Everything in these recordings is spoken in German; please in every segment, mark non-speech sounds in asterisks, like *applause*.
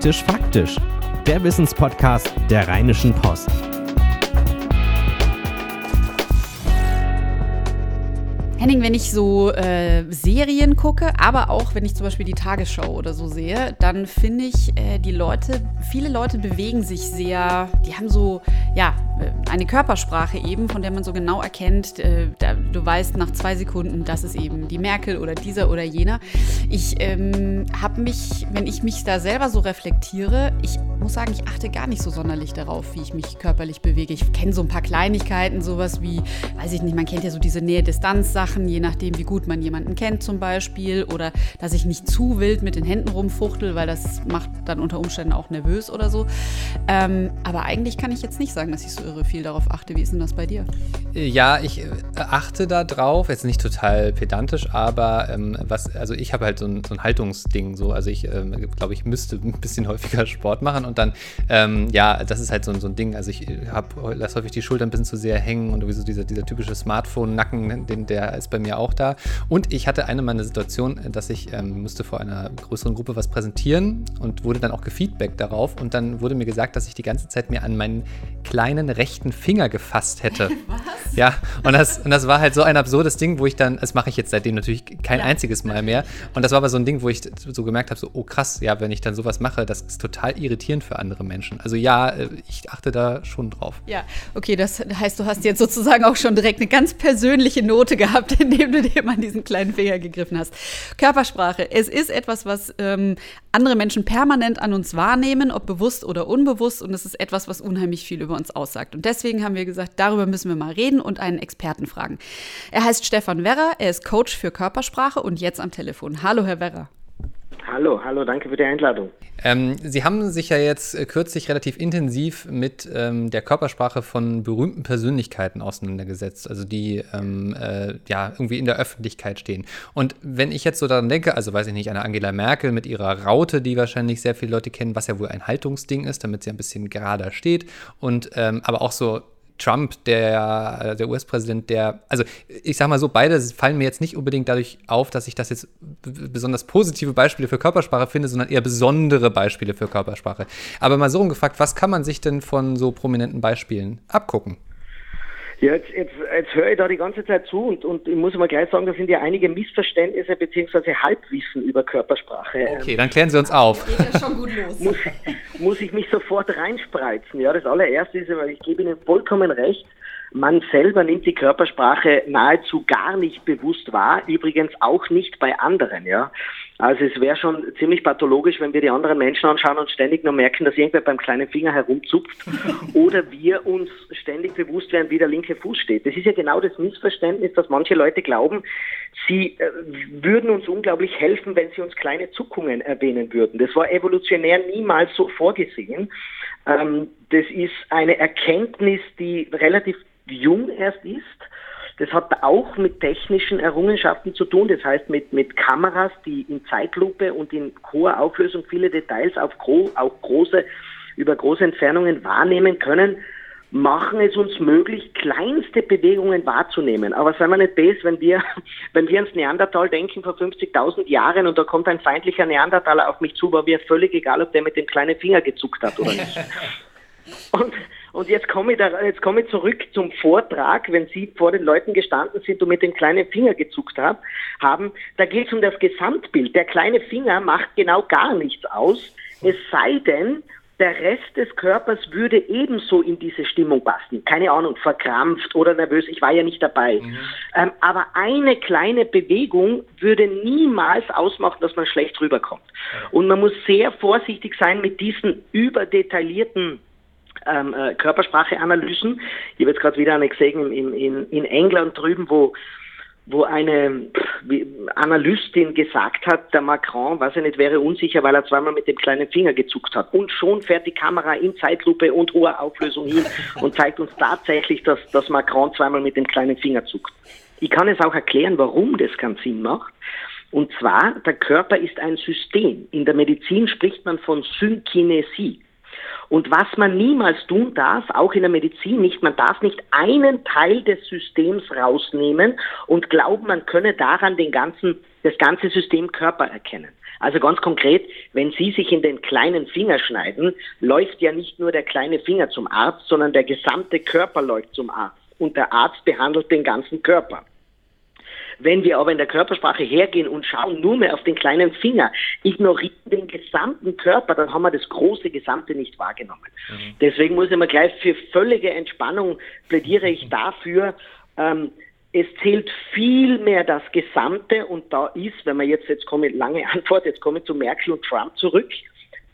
Praktisch Faktisch, der Wissenspodcast der Rheinischen Post. Henning, wenn ich so äh, Serien gucke, aber auch wenn ich zum Beispiel die Tagesschau oder so sehe, dann finde ich, äh, die Leute, viele Leute bewegen sich sehr, die haben so, ja, eine Körpersprache eben, von der man so genau erkennt, äh, da, du weißt nach zwei Sekunden, das ist eben die Merkel oder dieser oder jener. Ich ähm, habe mich, wenn ich mich da selber so reflektiere, ich muss sagen, ich achte gar nicht so sonderlich darauf, wie ich mich körperlich bewege. Ich kenne so ein paar Kleinigkeiten, sowas wie, weiß ich nicht, man kennt ja so diese Nähe-Distanz-Sachen, je nachdem, wie gut man jemanden kennt zum Beispiel, oder dass ich nicht zu wild mit den Händen rumfuchtel, weil das macht dann unter Umständen auch nervös oder so. Ähm, aber eigentlich kann ich jetzt nicht sagen, dass ich so irre viel darauf achte. Wie ist denn das bei dir? Ja, ich äh, achte da drauf, jetzt nicht total pedantisch, aber ähm, was, also ich habe halt so ein, so ein Haltungsding so, also ich ähm, glaube, ich müsste *laughs* ein bisschen häufiger Sport machen und dann, ähm, ja, das ist halt so, so ein Ding, also ich habe, lasse häufig die Schultern ein bisschen zu sehr hängen und sowieso dieser, dieser typische Smartphone-Nacken, den, der ist bei mir auch da. Und ich hatte eine meiner Situationen, dass ich ähm, musste vor einer größeren Gruppe was präsentieren und wurde dann auch gefeedbackt darauf. Und dann wurde mir gesagt, dass ich die ganze Zeit mir an meinen kleinen rechten Finger gefasst hätte. *laughs* Was? Ja, und das, und das war halt so ein absurdes Ding, wo ich dann, das mache ich jetzt seitdem natürlich kein ja. einziges Mal mehr. Und das war aber so ein Ding, wo ich so gemerkt habe, so, oh krass, ja, wenn ich dann sowas mache, das ist total irritierend für andere Menschen. Also ja, äh, ich achte da schon drauf. Ja, okay, das heißt, du hast jetzt sozusagen auch schon direkt eine ganz persönliche Note gehabt, *laughs* indem du dir mal diesen kleinen Finger gegriffen hast. Körpersprache, es ist etwas, was ähm, andere Menschen permanent an uns wahrnehmen, ob bewusst oder unbewusst. Und es ist etwas, was unheimlich viel über uns aussagt. Und deswegen haben wir gesagt, darüber müssen wir mal reden und einen Experten fragen. Er heißt Stefan Werrer, er ist Coach für Körpersprache und jetzt am Telefon. Hallo, Herr Werrer. Hallo, hallo, danke für die Einladung. Ähm, Sie haben sich ja jetzt äh, kürzlich relativ intensiv mit ähm, der Körpersprache von berühmten Persönlichkeiten auseinandergesetzt, also die ähm, äh, ja irgendwie in der Öffentlichkeit stehen. Und wenn ich jetzt so daran denke, also weiß ich nicht, eine Angela Merkel mit ihrer Raute, die wahrscheinlich sehr viele Leute kennen, was ja wohl ein Haltungsding ist, damit sie ein bisschen gerader steht, und ähm, aber auch so Trump, der, äh, der US-Präsident, der, also ich sag mal so, beide fallen mir jetzt nicht unbedingt dadurch auf, dass ich das jetzt besonders positive Beispiele für Körpersprache finde, sondern eher besondere Beispiele für Körpersprache. Aber mal so umgefragt, was kann man sich denn von so prominenten Beispielen abgucken? Ja, jetzt, jetzt, jetzt höre ich da die ganze Zeit zu und, und ich muss mal gleich sagen, da sind ja einige Missverständnisse bzw. Halbwissen über Körpersprache. Okay, dann klären Sie uns auf. Geht ja schon gut los. muss, muss ich mich sofort reinspreizen. Ja, das allererste ist, weil ich gebe Ihnen vollkommen recht, man selber nimmt die Körpersprache nahezu gar nicht bewusst wahr, übrigens auch nicht bei anderen, ja. Also es wäre schon ziemlich pathologisch, wenn wir die anderen Menschen anschauen und ständig nur merken, dass irgendwer beim kleinen Finger herumzupft *laughs* oder wir uns ständig bewusst werden, wie der linke Fuß steht. Das ist ja genau das Missverständnis, dass manche Leute glauben, sie äh, würden uns unglaublich helfen, wenn sie uns kleine Zuckungen erwähnen würden. Das war evolutionär niemals so vorgesehen. Ähm, das ist eine Erkenntnis, die relativ jung erst ist das hat auch mit technischen Errungenschaften zu tun, das heißt mit, mit Kameras, die in Zeitlupe und in hoher Auflösung viele Details auf gro auch große, über große Entfernungen wahrnehmen können, machen es uns möglich, kleinste Bewegungen wahrzunehmen. Aber seien wir nicht bes, wenn wir, *laughs* wenn wir ans Neandertal denken vor 50.000 Jahren und da kommt ein feindlicher Neandertaler auf mich zu, war mir völlig egal, ob der mit dem kleinen Finger gezuckt hat oder nicht. *laughs* Und und jetzt komme ich, da, jetzt komme ich zurück zum Vortrag, wenn Sie vor den Leuten gestanden sind und mit dem kleinen Finger gezuckt hab, haben. Da geht es um das Gesamtbild. Der kleine Finger macht genau gar nichts aus, es sei denn, der Rest des Körpers würde ebenso in diese Stimmung passen. Keine Ahnung, verkrampft oder nervös, ich war ja nicht dabei. Mhm. Ähm, aber eine kleine Bewegung würde niemals ausmachen, dass man schlecht rüberkommt. Und man muss sehr vorsichtig sein mit diesen überdetaillierten ähm, äh, Körpersprache-Analysen. Ich habe jetzt gerade wieder eine gesehen in, in, in England drüben, wo wo eine Analystin gesagt hat, der Macron, weiß ich nicht, wäre unsicher, weil er zweimal mit dem kleinen Finger gezuckt hat. Und schon fährt die Kamera in Zeitlupe und hoher Auflösung hin und zeigt uns tatsächlich, dass, dass Macron zweimal mit dem kleinen Finger zuckt. Ich kann es auch erklären, warum das keinen Sinn macht. Und zwar, der Körper ist ein System. In der Medizin spricht man von Synkinesie. Und was man niemals tun darf, auch in der Medizin nicht, man darf nicht einen Teil des Systems rausnehmen und glauben, man könne daran den ganzen, das ganze System Körper erkennen. Also ganz konkret, wenn Sie sich in den kleinen Finger schneiden, läuft ja nicht nur der kleine Finger zum Arzt, sondern der gesamte Körper läuft zum Arzt. Und der Arzt behandelt den ganzen Körper. Wenn wir aber in der Körpersprache hergehen und schauen nur mehr auf den kleinen Finger, ignorieren den gesamten Körper, dann haben wir das große Gesamte nicht wahrgenommen. Mhm. Deswegen muss ich mal gleich für völlige Entspannung plädiere ich dafür, ähm, es zählt viel mehr das Gesamte und da ist, wenn man jetzt, jetzt komme ich, lange *laughs* Antwort, jetzt komme ich zu Merkel und Trump zurück.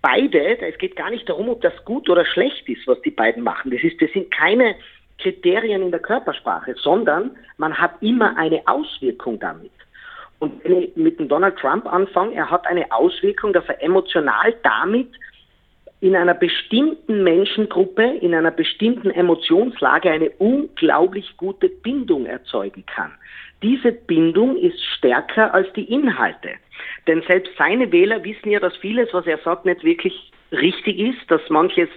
Beide, es geht gar nicht darum, ob das gut oder schlecht ist, was die beiden machen. Das ist, das sind keine Kriterien in der Körpersprache, sondern man hat immer eine Auswirkung damit. Und wenn ich mit dem Donald Trump anfange, er hat eine Auswirkung, dass er emotional damit in einer bestimmten Menschengruppe, in einer bestimmten Emotionslage eine unglaublich gute Bindung erzeugen kann. Diese Bindung ist stärker als die Inhalte. Denn selbst seine Wähler wissen ja, dass vieles, was er sagt, nicht wirklich richtig ist, dass manches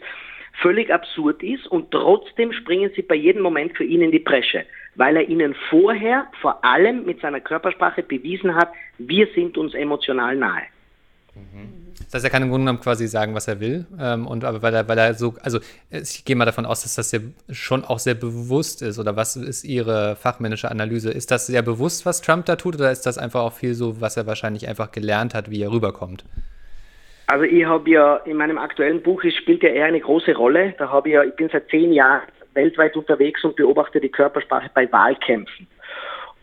völlig absurd ist und trotzdem springen sie bei jedem Moment für ihn in die Bresche, weil er ihnen vorher vor allem mit seiner Körpersprache bewiesen hat, wir sind uns emotional nahe. Das heißt, er kann im Grunde genommen quasi sagen, was er will. Ähm, und aber weil er, weil er so, also ich gehe mal davon aus, dass das ja schon auch sehr bewusst ist. Oder was ist Ihre fachmännische Analyse? Ist das sehr bewusst, was Trump da tut, oder ist das einfach auch viel so, was er wahrscheinlich einfach gelernt hat, wie er rüberkommt? Also ich habe ja in meinem aktuellen Buch, es spielt ja eher eine große Rolle. Da habe ich ja, ich bin seit zehn Jahren weltweit unterwegs und beobachte die Körpersprache bei Wahlkämpfen.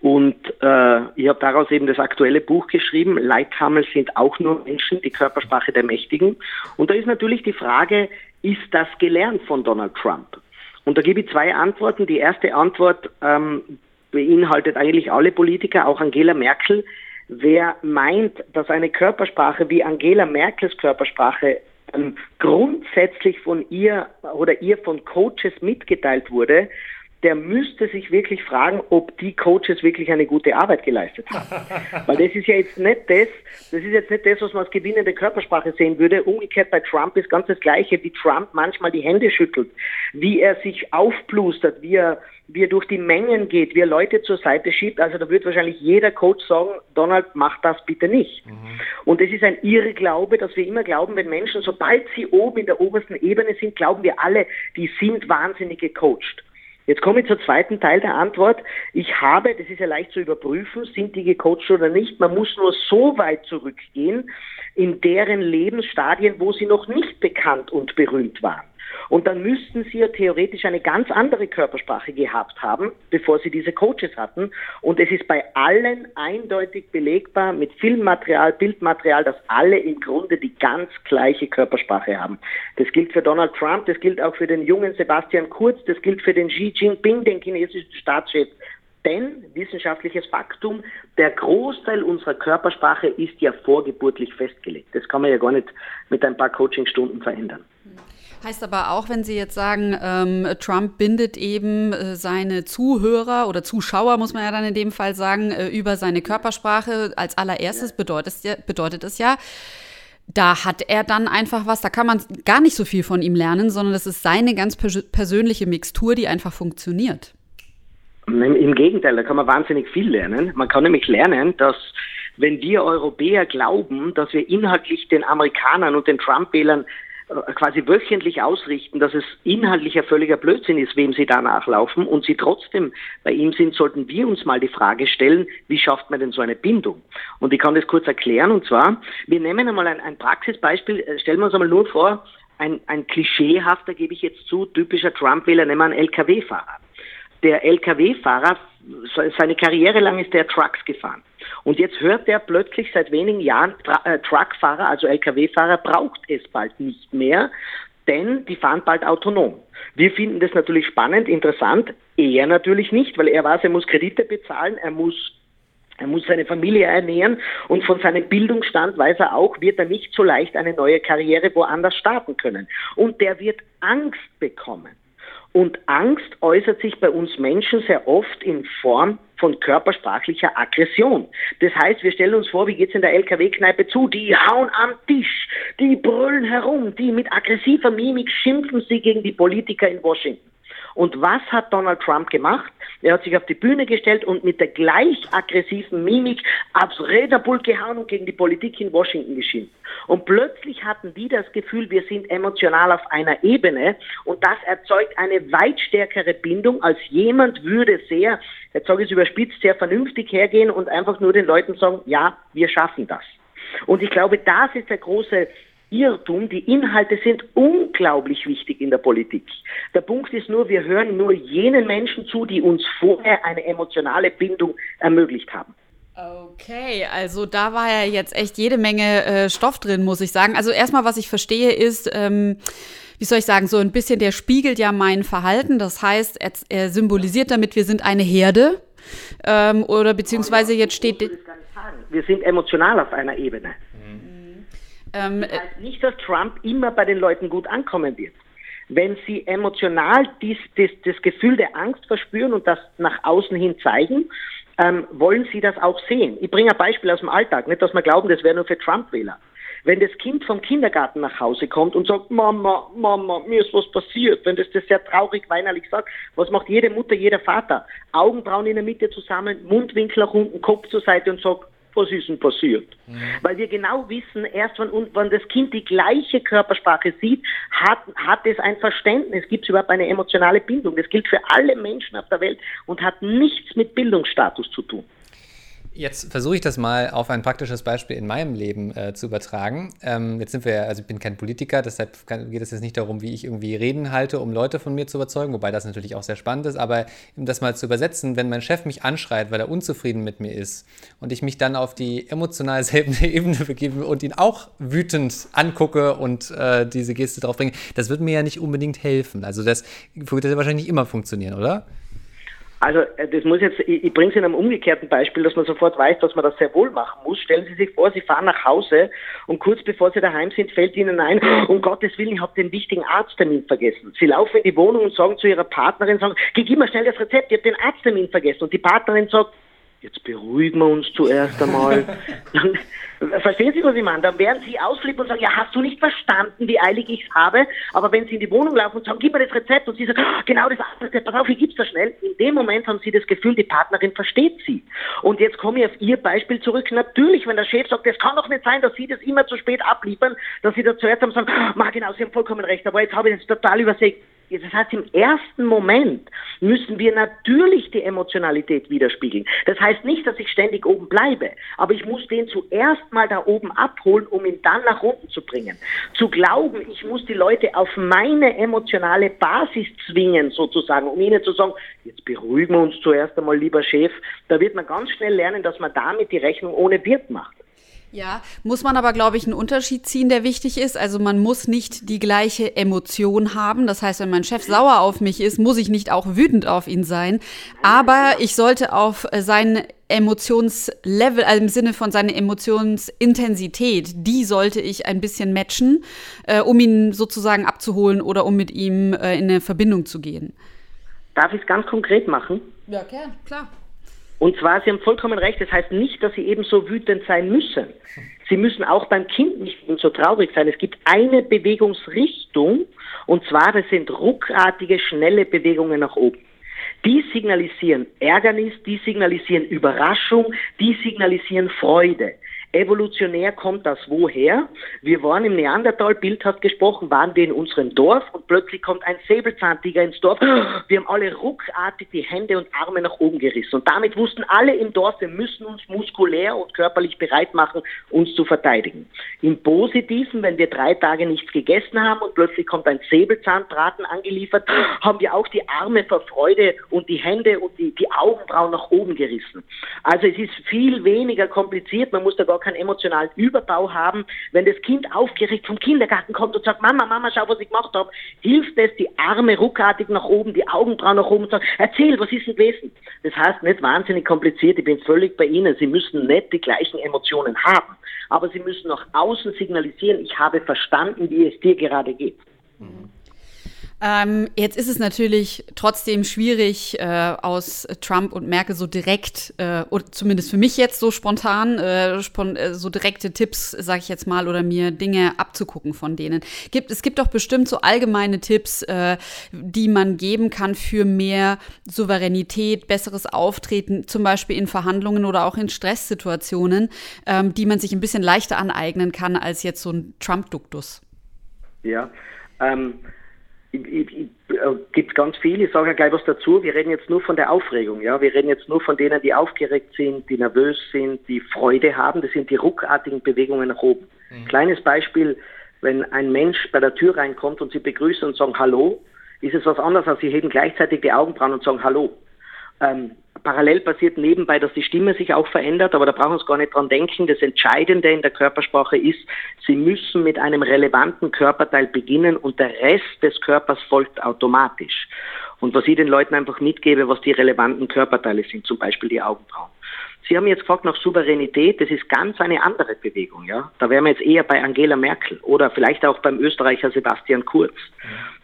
Und äh, ich habe daraus eben das aktuelle Buch geschrieben, Leithammel sind auch nur Menschen, die Körpersprache der Mächtigen. Und da ist natürlich die Frage, ist das gelernt von Donald Trump? Und da gebe ich zwei Antworten. Die erste Antwort ähm, beinhaltet eigentlich alle Politiker, auch Angela Merkel. Wer meint, dass eine Körpersprache wie Angela Merkels Körpersprache ähm, grundsätzlich von ihr oder ihr von Coaches mitgeteilt wurde, der müsste sich wirklich fragen, ob die Coaches wirklich eine gute Arbeit geleistet haben. *laughs* Weil das ist ja jetzt nicht das, das ist jetzt nicht das, was man als gewinnende Körpersprache sehen würde. Umgekehrt bei Trump ist ganz das Gleiche, wie Trump manchmal die Hände schüttelt, wie er sich aufplustert, wie er, wie er durch die Mengen geht, wie er Leute zur Seite schiebt. Also da wird wahrscheinlich jeder Coach sagen, Donald, mach das bitte nicht. Mhm. Und es ist ein Irrglaube, dass wir immer glauben, wenn Menschen, sobald sie oben in der obersten Ebene sind, glauben wir alle, die sind wahnsinnig gecoacht. Jetzt komme ich zum zweiten Teil der Antwort. Ich habe, das ist ja leicht zu überprüfen, sind die gecoacht oder nicht. Man muss nur so weit zurückgehen in deren Lebensstadien, wo sie noch nicht bekannt und berühmt waren. Und dann müssten sie ja theoretisch eine ganz andere Körpersprache gehabt haben, bevor sie diese Coaches hatten. Und es ist bei allen eindeutig belegbar mit Filmmaterial, Bildmaterial, dass alle im Grunde die ganz gleiche Körpersprache haben. Das gilt für Donald Trump, das gilt auch für den jungen Sebastian Kurz, das gilt für den Xi Jinping, den chinesischen Staatschef. Denn, wissenschaftliches Faktum, der Großteil unserer Körpersprache ist ja vorgeburtlich festgelegt. Das kann man ja gar nicht mit ein paar Coachingstunden verändern. Heißt aber auch, wenn Sie jetzt sagen, ähm, Trump bindet eben äh, seine Zuhörer oder Zuschauer, muss man ja dann in dem Fall sagen, äh, über seine Körpersprache. Als allererstes bedeutet es, ja, bedeutet es ja, da hat er dann einfach was, da kann man gar nicht so viel von ihm lernen, sondern das ist seine ganz persönliche Mixtur, die einfach funktioniert. Im Gegenteil, da kann man wahnsinnig viel lernen. Man kann nämlich lernen, dass wenn wir Europäer glauben, dass wir inhaltlich den Amerikanern und den Trump-Wählern äh, quasi wöchentlich ausrichten, dass es inhaltlicher völliger Blödsinn ist, wem sie da nachlaufen und sie trotzdem bei ihm sind, sollten wir uns mal die Frage stellen, wie schafft man denn so eine Bindung? Und ich kann das kurz erklären und zwar, wir nehmen einmal ein, ein Praxisbeispiel, äh, stellen wir uns einmal nur vor, ein, ein klischeehafter, gebe ich jetzt zu, typischer Trump-Wähler, nehmen wir einen LKW-Fahrer. Der LKW-Fahrer, seine Karriere lang ist der Trucks gefahren. Und jetzt hört er plötzlich seit wenigen Jahren, äh, Truckfahrer, also Lkw-Fahrer, braucht es bald nicht mehr, denn die fahren bald autonom. Wir finden das natürlich spannend, interessant, er natürlich nicht, weil er weiß, er muss Kredite bezahlen, er muss er muss seine Familie ernähren und von seinem Bildungsstand weiß er auch, wird er nicht so leicht eine neue Karriere woanders starten können. Und der wird Angst bekommen. Und Angst äußert sich bei uns Menschen sehr oft in Form von körpersprachlicher Aggression. Das heißt, wir stellen uns vor, wie geht's in der LKW-Kneipe zu? Die hauen am Tisch, die brüllen herum, die mit aggressiver Mimik schimpfen sie gegen die Politiker in Washington. Und was hat Donald Trump gemacht? Er hat sich auf die Bühne gestellt und mit der gleich aggressiven Mimik aufs Räderpult gehauen und gegen die Politik in Washington geschimpft. Und plötzlich hatten die das Gefühl, wir sind emotional auf einer Ebene und das erzeugt eine weit stärkere Bindung, als jemand würde sehr, jetzt sage ich es überspitzt, sehr vernünftig hergehen und einfach nur den Leuten sagen, ja, wir schaffen das. Und ich glaube, das ist der große Irrtum. Die Inhalte sind unglaublich wichtig in der Politik. Der Punkt ist nur, wir hören nur jenen Menschen zu, die uns vorher eine emotionale Bindung ermöglicht haben. Okay, also da war ja jetzt echt jede Menge äh, Stoff drin, muss ich sagen. Also erstmal, was ich verstehe, ist, ähm, wie soll ich sagen, so ein bisschen, der spiegelt ja mein Verhalten. Das heißt, er, er symbolisiert damit, wir sind eine Herde. Ähm, oder beziehungsweise jetzt steht. Wir sind emotional auf einer Ebene. Ähm, das heißt nicht, dass Trump immer bei den Leuten gut ankommen wird. Wenn sie emotional dies, dies, das Gefühl der Angst verspüren und das nach außen hin zeigen, ähm, wollen sie das auch sehen. Ich bringe ein Beispiel aus dem Alltag, nicht, dass wir glauben, das wäre nur für Trump-Wähler. Wenn das Kind vom Kindergarten nach Hause kommt und sagt, Mama, Mama, mir ist was passiert, wenn das das sehr traurig, weinerlich sagt, was macht jede Mutter, jeder Vater? Augenbrauen in der Mitte zusammen, Mundwinkel nach unten, Kopf zur Seite und sagt, was ist denn passiert? Mhm. Weil wir genau wissen, erst wenn, wenn das Kind die gleiche Körpersprache sieht, hat, hat es ein Verständnis, gibt es überhaupt eine emotionale Bindung. Das gilt für alle Menschen auf der Welt und hat nichts mit Bildungsstatus zu tun. Jetzt versuche ich das mal auf ein praktisches Beispiel in meinem Leben äh, zu übertragen. Ähm, jetzt sind wir ja, also ich bin kein Politiker, deshalb kann, geht es jetzt nicht darum, wie ich irgendwie Reden halte, um Leute von mir zu überzeugen, wobei das natürlich auch sehr spannend ist. Aber um das mal zu übersetzen, wenn mein Chef mich anschreit, weil er unzufrieden mit mir ist und ich mich dann auf die emotional *laughs* selben Ebene begebe und ihn auch wütend angucke und äh, diese Geste drauf bringe, das wird mir ja nicht unbedingt helfen. Also das wird ja wahrscheinlich nicht immer funktionieren, oder? Also äh, das muss jetzt, ich, ich bringe es in einem umgekehrten Beispiel, dass man sofort weiß, dass man das sehr wohl machen muss. Stellen Sie sich vor, Sie fahren nach Hause und kurz bevor Sie daheim sind, fällt Ihnen ein, *gasps* um Gottes Willen, ich habe den wichtigen Arzttermin vergessen. Sie laufen in die Wohnung und sagen zu Ihrer Partnerin, sagen, gib mir schnell das Rezept, ich habe den Arzttermin vergessen. Und die Partnerin sagt, jetzt beruhigen wir uns zuerst einmal. *laughs* Verstehen Sie, was ich meine? Dann werden Sie ausflippen und sagen, ja, hast du nicht verstanden, wie eilig ich es habe? Aber wenn Sie in die Wohnung laufen und sagen, gib mir das Rezept und Sie sagen, oh, genau das Rezept, pass auf, ich gib's das schnell. In dem Moment haben Sie das Gefühl, die Partnerin versteht Sie. Und jetzt komme ich auf Ihr Beispiel zurück. Natürlich, wenn der Chef sagt, es kann doch nicht sein, dass Sie das immer zu spät abliefern, dass Sie da zuerst haben sagen, oh, genau, Sie haben vollkommen recht, aber jetzt habe ich das total übersehen das heißt, im ersten Moment müssen wir natürlich die Emotionalität widerspiegeln. Das heißt nicht, dass ich ständig oben bleibe, aber ich muss den zuerst mal da oben abholen, um ihn dann nach unten zu bringen. Zu glauben, ich muss die Leute auf meine emotionale Basis zwingen, sozusagen, um ihnen zu sagen, jetzt beruhigen wir uns zuerst einmal, lieber Chef, da wird man ganz schnell lernen, dass man damit die Rechnung ohne Wirt macht. Ja, muss man aber, glaube ich, einen Unterschied ziehen, der wichtig ist. Also man muss nicht die gleiche Emotion haben. Das heißt, wenn mein Chef sauer auf mich ist, muss ich nicht auch wütend auf ihn sein. Aber ich sollte auf sein Emotionslevel, also im Sinne von seiner Emotionsintensität, die sollte ich ein bisschen matchen, äh, um ihn sozusagen abzuholen oder um mit ihm äh, in eine Verbindung zu gehen. Darf ich es ganz konkret machen? Ja, klar. Und zwar, Sie haben vollkommen recht, das heißt nicht, dass Sie ebenso wütend sein müssen. Sie müssen auch beim Kind nicht so traurig sein. Es gibt eine Bewegungsrichtung, und zwar, das sind ruckartige, schnelle Bewegungen nach oben. Die signalisieren Ärgernis, die signalisieren Überraschung, die signalisieren Freude. Evolutionär kommt das woher? Wir waren im Neandertal, bildhaft gesprochen, waren wir in unserem Dorf und plötzlich kommt ein Säbelzahntiger ins Dorf. *gasps* Wir haben alle ruckartig die Hände und Arme nach oben gerissen. Und damit wussten alle im Dorf, wir müssen uns muskulär und körperlich bereit machen, uns zu verteidigen. Im Positiven, wenn wir drei Tage nichts gegessen haben und plötzlich kommt ein Säbelzahnbraten angeliefert, *gasps* haben wir auch die Arme vor Freude und die Hände und die, die Augenbrauen nach oben gerissen. Also es ist viel weniger kompliziert, man muss da gar keinen emotionalen Überbau haben. Wenn das Kind aufgeregt vom Kindergarten kommt und sagt, Mama, Mama, schau, was ich gemacht habe, hilft es, die Arme ruckartig nach oben, die Augenbrauen nach oben und sagt, erzähl, was ist denn gewesen? Das heißt, nicht wahnsinnig kompliziert, ich bin völlig bei Ihnen. Sie müssen nicht die gleichen Emotionen haben, aber Sie müssen nach außen signalisieren, ich habe verstanden, wie es dir gerade geht. Mhm. Ähm, jetzt ist es natürlich trotzdem schwierig, äh, aus Trump und Merkel so direkt, äh, oder zumindest für mich jetzt so spontan, äh, spon äh, so direkte Tipps, sage ich jetzt mal, oder mir Dinge abzugucken von denen. Gibt, es gibt doch bestimmt so allgemeine Tipps, äh, die man geben kann für mehr Souveränität, besseres Auftreten, zum Beispiel in Verhandlungen oder auch in Stresssituationen, ähm, die man sich ein bisschen leichter aneignen kann als jetzt so ein Trump-Duktus. Ja, ähm, äh, gibt ganz viel. Ich sage ja gleich was dazu. Wir reden jetzt nur von der Aufregung. Ja, wir reden jetzt nur von denen, die aufgeregt sind, die nervös sind, die Freude haben. Das sind die ruckartigen Bewegungen nach oben. Mhm. Kleines Beispiel: Wenn ein Mensch bei der Tür reinkommt und Sie begrüßen und sagen Hallo, ist es was anderes, als Sie heben gleichzeitig die Augenbrauen und sagen Hallo. Ähm, parallel passiert nebenbei, dass die Stimme sich auch verändert, aber da brauchen wir uns gar nicht dran denken. Das Entscheidende in der Körpersprache ist, Sie müssen mit einem relevanten Körperteil beginnen und der Rest des Körpers folgt automatisch. Und was ich den Leuten einfach mitgebe, was die relevanten Körperteile sind, zum Beispiel die Augenbrauen. Sie haben jetzt gefragt nach Souveränität, das ist ganz eine andere Bewegung, ja. Da wären wir jetzt eher bei Angela Merkel oder vielleicht auch beim Österreicher Sebastian Kurz.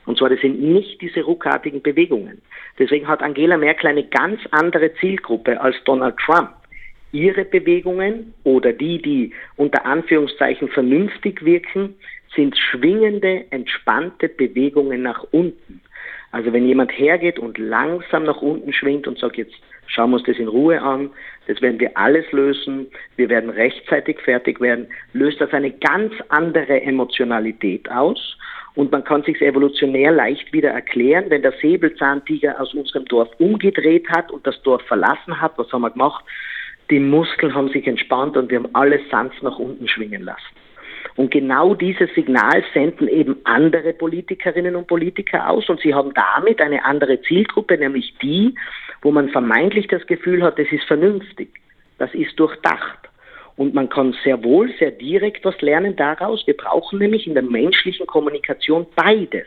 Und zwar, das sind nicht diese ruckartigen Bewegungen. Deswegen hat Angela Merkel eine ganz andere Zielgruppe als Donald Trump. Ihre Bewegungen oder die, die unter Anführungszeichen vernünftig wirken, sind schwingende, entspannte Bewegungen nach unten. Also wenn jemand hergeht und langsam nach unten schwingt und sagt, jetzt schauen wir uns das in Ruhe an, das werden wir alles lösen, wir werden rechtzeitig fertig werden, löst das eine ganz andere Emotionalität aus und man kann sich evolutionär leicht wieder erklären, wenn der Säbelzahntiger aus unserem Dorf umgedreht hat und das Dorf verlassen hat, was haben wir gemacht? Die Muskeln haben sich entspannt und wir haben alles sanft nach unten schwingen lassen. Und genau dieses Signal senden eben andere Politikerinnen und Politiker aus und sie haben damit eine andere Zielgruppe, nämlich die, wo man vermeintlich das Gefühl hat, das ist vernünftig, das ist durchdacht. Und man kann sehr wohl, sehr direkt was lernen daraus. Wir brauchen nämlich in der menschlichen Kommunikation beides.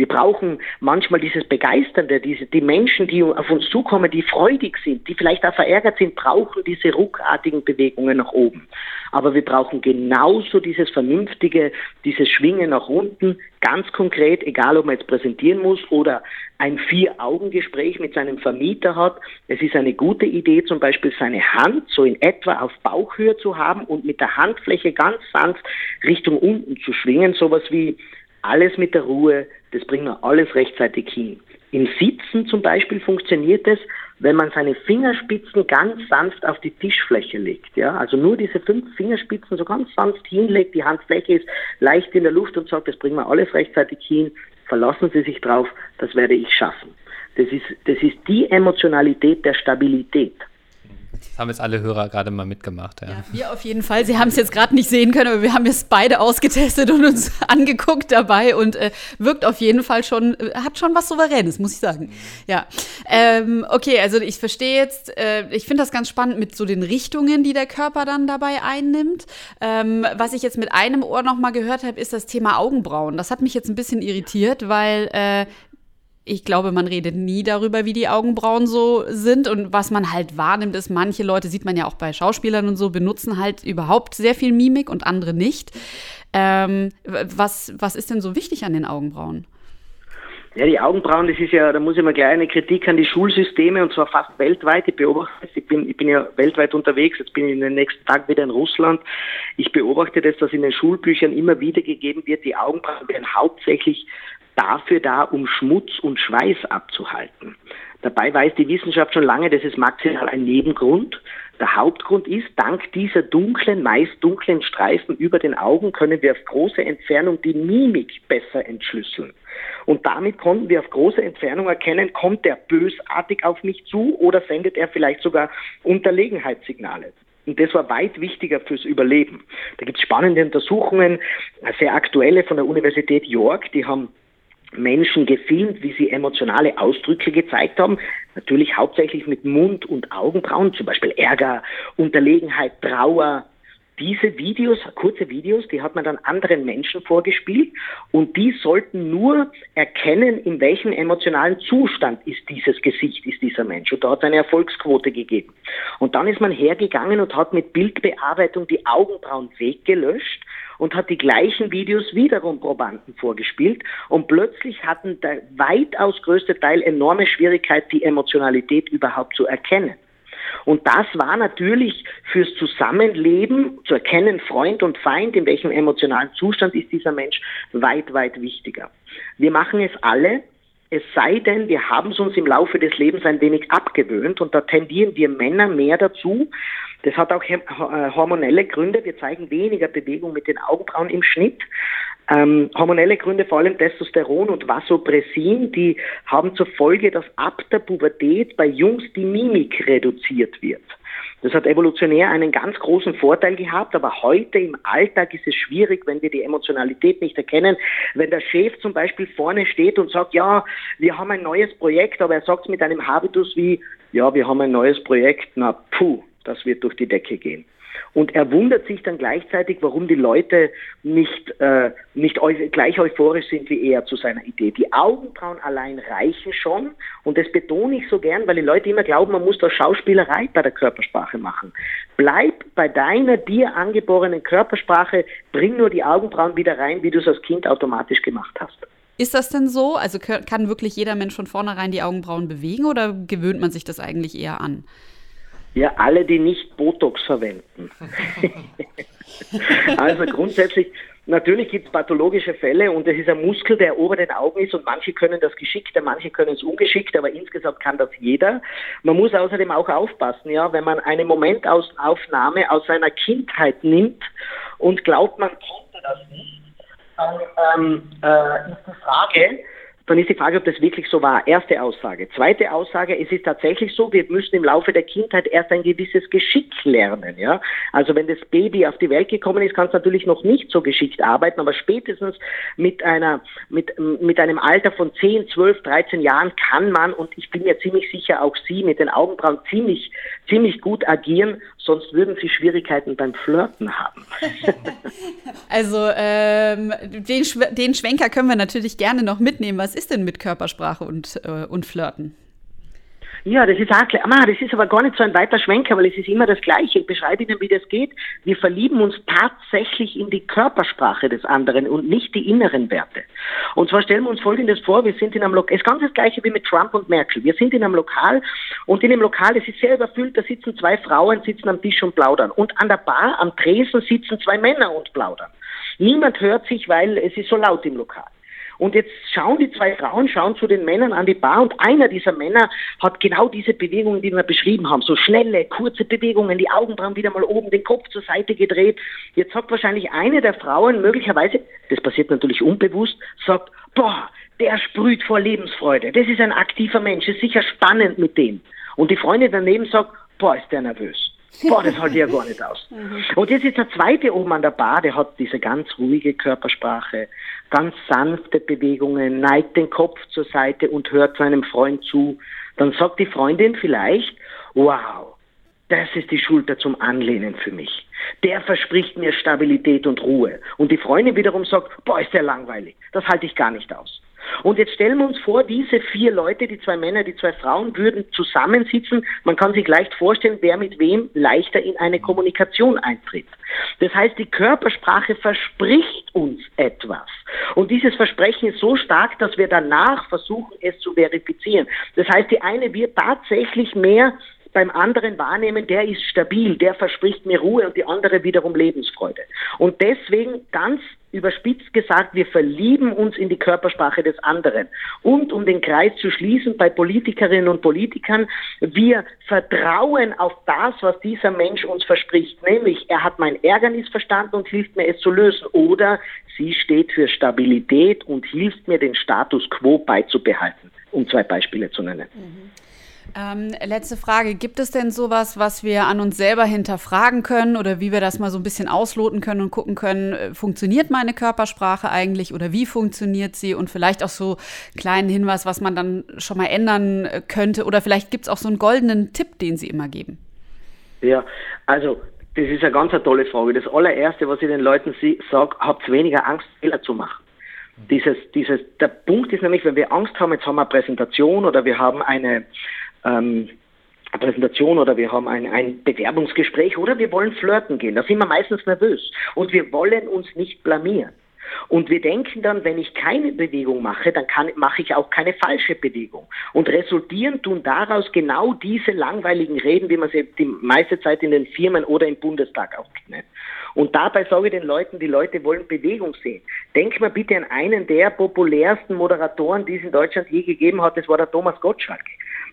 Wir brauchen manchmal dieses Begeisternde, diese, die Menschen, die auf uns zukommen, die freudig sind, die vielleicht auch verärgert sind, brauchen diese ruckartigen Bewegungen nach oben. Aber wir brauchen genauso dieses Vernünftige, dieses Schwingen nach unten, ganz konkret, egal ob man jetzt präsentieren muss oder ein Vier-Augen-Gespräch mit seinem Vermieter hat. Es ist eine gute Idee, zum Beispiel seine Hand so in etwa auf Bauchhöhe zu haben und mit der Handfläche ganz sanft Richtung unten zu schwingen, sowas wie alles mit der Ruhe, das bringen wir alles rechtzeitig hin. Im Sitzen zum Beispiel funktioniert es, wenn man seine Fingerspitzen ganz sanft auf die Tischfläche legt. Ja? Also nur diese fünf Fingerspitzen so ganz sanft hinlegt, die Handfläche ist leicht in der Luft und sagt, das bringen wir alles rechtzeitig hin, verlassen Sie sich drauf, das werde ich schaffen. Das ist, das ist die Emotionalität der Stabilität. Das haben jetzt alle Hörer gerade mal mitgemacht. Ja. ja wir auf jeden Fall. Sie haben es jetzt gerade nicht sehen können, aber wir haben es beide ausgetestet und uns *laughs* angeguckt dabei und äh, wirkt auf jeden Fall schon, äh, hat schon was Souveränes, muss ich sagen. Ja. Ähm, okay, also ich verstehe jetzt, äh, ich finde das ganz spannend mit so den Richtungen, die der Körper dann dabei einnimmt. Ähm, was ich jetzt mit einem Ohr nochmal gehört habe, ist das Thema Augenbrauen. Das hat mich jetzt ein bisschen irritiert, weil äh, ich glaube, man redet nie darüber, wie die Augenbrauen so sind. Und was man halt wahrnimmt, ist, manche Leute, sieht man ja auch bei Schauspielern und so, benutzen halt überhaupt sehr viel Mimik und andere nicht. Ähm, was, was ist denn so wichtig an den Augenbrauen? Ja, die Augenbrauen, das ist ja, da muss ich mal gleich eine Kritik an die Schulsysteme und zwar fast weltweit. Ich beobachte ich bin, ich bin ja weltweit unterwegs, jetzt bin ich in den nächsten Tagen wieder in Russland. Ich beobachte das, dass in den Schulbüchern immer wieder gegeben wird, die Augenbrauen werden hauptsächlich dafür da, um Schmutz und Schweiß abzuhalten. Dabei weiß die Wissenschaft schon lange, das ist maximal ein Nebengrund. Der Hauptgrund ist, dank dieser dunklen, meist dunklen Streifen über den Augen können wir auf große Entfernung die Mimik besser entschlüsseln. Und damit konnten wir auf große Entfernung erkennen, kommt er bösartig auf mich zu oder sendet er vielleicht sogar Unterlegenheitssignale. Und das war weit wichtiger fürs Überleben. Da gibt es spannende Untersuchungen, sehr aktuelle von der Universität York, die haben Menschen gefilmt, wie sie emotionale Ausdrücke gezeigt haben. Natürlich hauptsächlich mit Mund- und Augenbrauen, zum Beispiel Ärger, Unterlegenheit, Trauer, diese Videos, kurze Videos, die hat man dann anderen Menschen vorgespielt und die sollten nur erkennen, in welchem emotionalen Zustand ist dieses Gesicht, ist dieser Mensch. Und da hat es eine Erfolgsquote gegeben. Und dann ist man hergegangen und hat mit Bildbearbeitung die Augenbrauen weggelöscht und hat die gleichen Videos wiederum Probanden vorgespielt und plötzlich hatten der weitaus größte Teil enorme Schwierigkeit, die Emotionalität überhaupt zu erkennen. Und das war natürlich fürs Zusammenleben, zu erkennen, Freund und Feind, in welchem emotionalen Zustand ist dieser Mensch, weit, weit wichtiger. Wir machen es alle, es sei denn, wir haben es uns im Laufe des Lebens ein wenig abgewöhnt und da tendieren wir Männer mehr dazu. Das hat auch äh, hormonelle Gründe. Wir zeigen weniger Bewegung mit den Augenbrauen im Schnitt. Ähm, hormonelle Gründe, vor allem Testosteron und Vasopressin, die haben zur Folge, dass ab der Pubertät bei Jungs die Mimik reduziert wird. Das hat evolutionär einen ganz großen Vorteil gehabt, aber heute im Alltag ist es schwierig, wenn wir die Emotionalität nicht erkennen. Wenn der Chef zum Beispiel vorne steht und sagt, ja, wir haben ein neues Projekt, aber er sagt es mit einem Habitus wie, ja, wir haben ein neues Projekt, na puh, das wird durch die Decke gehen. Und er wundert sich dann gleichzeitig, warum die Leute nicht, äh, nicht eu gleich euphorisch sind wie er zu seiner Idee. Die Augenbrauen allein reichen schon und das betone ich so gern, weil die Leute immer glauben, man muss da Schauspielerei bei der Körpersprache machen. Bleib bei deiner dir angeborenen Körpersprache, bring nur die Augenbrauen wieder rein, wie du es als Kind automatisch gemacht hast. Ist das denn so? Also kann wirklich jeder Mensch von vornherein die Augenbrauen bewegen oder gewöhnt man sich das eigentlich eher an? Ja, alle, die nicht Botox verwenden. *laughs* also grundsätzlich, natürlich gibt es pathologische Fälle und es ist ein Muskel, der ober den Augen ist und manche können das geschickter, manche können es ungeschickt, aber insgesamt kann das jeder. Man muss außerdem auch aufpassen, ja, wenn man eine Momentaufnahme aus seiner Kindheit nimmt und glaubt, man konnte das nicht, dann ähm, äh, ist die Frage, dann ist die Frage, ob das wirklich so war. Erste Aussage. Zweite Aussage, es ist tatsächlich so, wir müssen im Laufe der Kindheit erst ein gewisses Geschick lernen. Ja? Also wenn das Baby auf die Welt gekommen ist, kann es natürlich noch nicht so geschickt arbeiten, aber spätestens mit einer, mit, mit einem Alter von 10, 12, 13 Jahren kann man, und ich bin mir ziemlich sicher, auch Sie mit den Augenbrauen ziemlich, ziemlich gut agieren, sonst würden Sie Schwierigkeiten beim Flirten haben. *laughs* also ähm, den, den Schwenker können wir natürlich gerne noch mitnehmen. Was ist denn mit Körpersprache und, äh, und Flirten? Ja, das ist auch klar. Ah, das ist aber gar nicht so ein weiter Schwenker, weil es ist immer das Gleiche. Ich beschreibe Ihnen, wie das geht. Wir verlieben uns tatsächlich in die Körpersprache des anderen und nicht die inneren Werte. Und zwar stellen wir uns Folgendes vor, wir sind in einem Lokal, es ist ganz das Gleiche wie mit Trump und Merkel. Wir sind in einem Lokal und in dem Lokal, es ist sehr überfüllt, da sitzen zwei Frauen, sitzen am Tisch und plaudern. Und an der Bar, am Tresen sitzen zwei Männer und plaudern. Niemand hört sich, weil es ist so laut im Lokal. Und jetzt schauen die zwei Frauen, schauen zu den Männern an die Bar und einer dieser Männer hat genau diese Bewegungen, die wir beschrieben haben. So schnelle, kurze Bewegungen, die Augenbrauen wieder mal oben, den Kopf zur Seite gedreht. Jetzt sagt wahrscheinlich eine der Frauen möglicherweise, das passiert natürlich unbewusst, sagt, boah, der sprüht vor Lebensfreude. Das ist ein aktiver Mensch, ist sicher spannend mit dem. Und die Freundin daneben sagt, boah, ist der nervös. Boah, das halte ich ja gar nicht aus. *laughs* Und jetzt ist der zweite oben an der Bar, der hat diese ganz ruhige Körpersprache, ganz sanfte Bewegungen, neigt den Kopf zur Seite und hört seinem Freund zu. Dann sagt die Freundin vielleicht, wow, das ist die Schulter zum Anlehnen für mich. Der verspricht mir Stabilität und Ruhe. Und die Freundin wiederum sagt, boah, ist der langweilig. Das halte ich gar nicht aus. Und jetzt stellen wir uns vor, diese vier Leute, die zwei Männer, die zwei Frauen, würden zusammensitzen. Man kann sich leicht vorstellen, wer mit wem leichter in eine Kommunikation eintritt. Das heißt, die Körpersprache verspricht uns etwas. Und dieses Versprechen ist so stark, dass wir danach versuchen, es zu verifizieren. Das heißt, die eine wird tatsächlich mehr beim anderen wahrnehmen, der ist stabil, der verspricht mir Ruhe und die andere wiederum Lebensfreude. Und deswegen ganz überspitzt gesagt, wir verlieben uns in die Körpersprache des anderen. Und um den Kreis zu schließen bei Politikerinnen und Politikern, wir vertrauen auf das, was dieser Mensch uns verspricht, nämlich er hat mein Ärgernis verstanden und hilft mir es zu lösen oder sie steht für Stabilität und hilft mir den Status quo beizubehalten, um zwei Beispiele zu nennen. Mhm. Ähm, letzte Frage. Gibt es denn sowas, was wir an uns selber hinterfragen können oder wie wir das mal so ein bisschen ausloten können und gucken können, äh, funktioniert meine Körpersprache eigentlich oder wie funktioniert sie? Und vielleicht auch so einen kleinen Hinweis, was man dann schon mal ändern äh, könnte. Oder vielleicht gibt es auch so einen goldenen Tipp, den Sie immer geben. Ja, also Das ist eine ganz tolle Frage. Das allererste, was ich den Leuten sage, habt weniger Angst, Fehler zu machen. Dieses, dieses, der Punkt ist nämlich, wenn wir Angst haben, jetzt haben wir eine Präsentation oder wir haben eine, ähm, Präsentation oder wir haben ein, ein Bewerbungsgespräch oder wir wollen flirten gehen. Da sind wir meistens nervös und wir wollen uns nicht blamieren. Und wir denken dann, wenn ich keine Bewegung mache, dann kann, mache ich auch keine falsche Bewegung. Und resultieren tun daraus genau diese langweiligen Reden, wie man sie die meiste Zeit in den Firmen oder im Bundestag auch kennt. Und dabei sage ich den Leuten, die Leute wollen Bewegung sehen. Denk mal bitte an einen der populärsten Moderatoren, die es in Deutschland je gegeben hat, das war der Thomas Gottschalk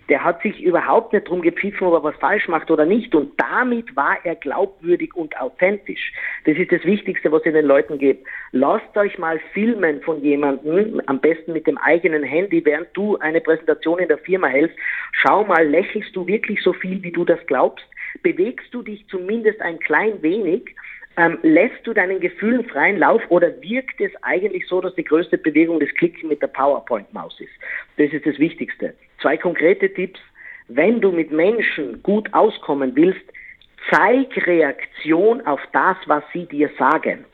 der hat sich überhaupt nicht drum gepfiffen, ob er was falsch macht oder nicht. Und damit war er glaubwürdig und authentisch. Das ist das Wichtigste, was ich den Leuten gebe. Lasst euch mal filmen von jemandem, am besten mit dem eigenen Handy, während du eine Präsentation in der Firma hältst. Schau mal, lächelst du wirklich so viel, wie du das glaubst? Bewegst du dich zumindest ein klein wenig? Ähm, lässt du deinen Gefühlen freien Lauf oder wirkt es eigentlich so, dass die größte Bewegung das Klicken mit der PowerPoint-Maus ist? Das ist das Wichtigste. Zwei konkrete Tipps. Wenn du mit Menschen gut auskommen willst, zeig Reaktion auf das, was sie dir sagen.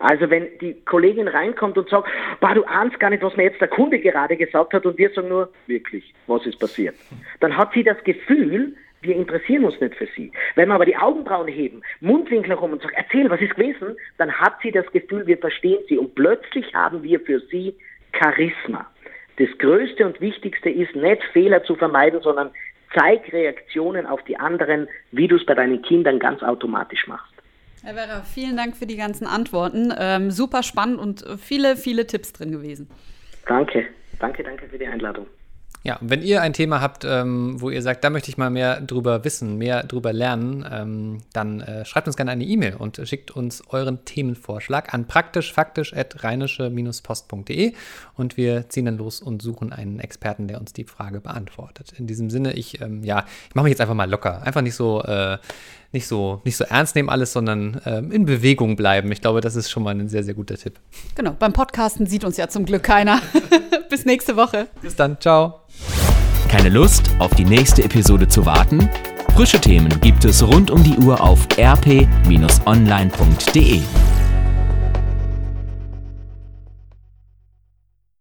Also wenn die Kollegin reinkommt und sagt, bah, du ahnst gar nicht, was mir jetzt der Kunde gerade gesagt hat und wir sagen nur, wirklich, was ist passiert? Dann hat sie das Gefühl, wir interessieren uns nicht für sie. Wenn wir aber die Augenbrauen heben, Mundwinkel herum und sagen, erzähl, was ist gewesen, dann hat sie das Gefühl, wir verstehen sie und plötzlich haben wir für sie Charisma. Das Größte und Wichtigste ist nicht Fehler zu vermeiden, sondern zeig Reaktionen auf die anderen, wie du es bei deinen Kindern ganz automatisch machst. Herr Werra, vielen Dank für die ganzen Antworten. Ähm, super spannend und viele, viele Tipps drin gewesen. Danke, danke, danke für die Einladung. Ja, wenn ihr ein Thema habt, ähm, wo ihr sagt, da möchte ich mal mehr drüber wissen, mehr drüber lernen, ähm, dann äh, schreibt uns gerne eine E-Mail und schickt uns euren Themenvorschlag an praktisch-faktisch-rheinische-post.de und wir ziehen dann los und suchen einen Experten, der uns die Frage beantwortet. In diesem Sinne, ich, ähm, ja, ich mache mich jetzt einfach mal locker. Einfach nicht so, äh, nicht so, nicht so ernst nehmen alles, sondern ähm, in Bewegung bleiben. Ich glaube, das ist schon mal ein sehr, sehr guter Tipp. Genau, beim Podcasten sieht uns ja zum Glück keiner. *laughs* Bis nächste Woche. Bis dann, ciao. Keine Lust, auf die nächste Episode zu warten? Frische Themen gibt es rund um die Uhr auf rp-online.de.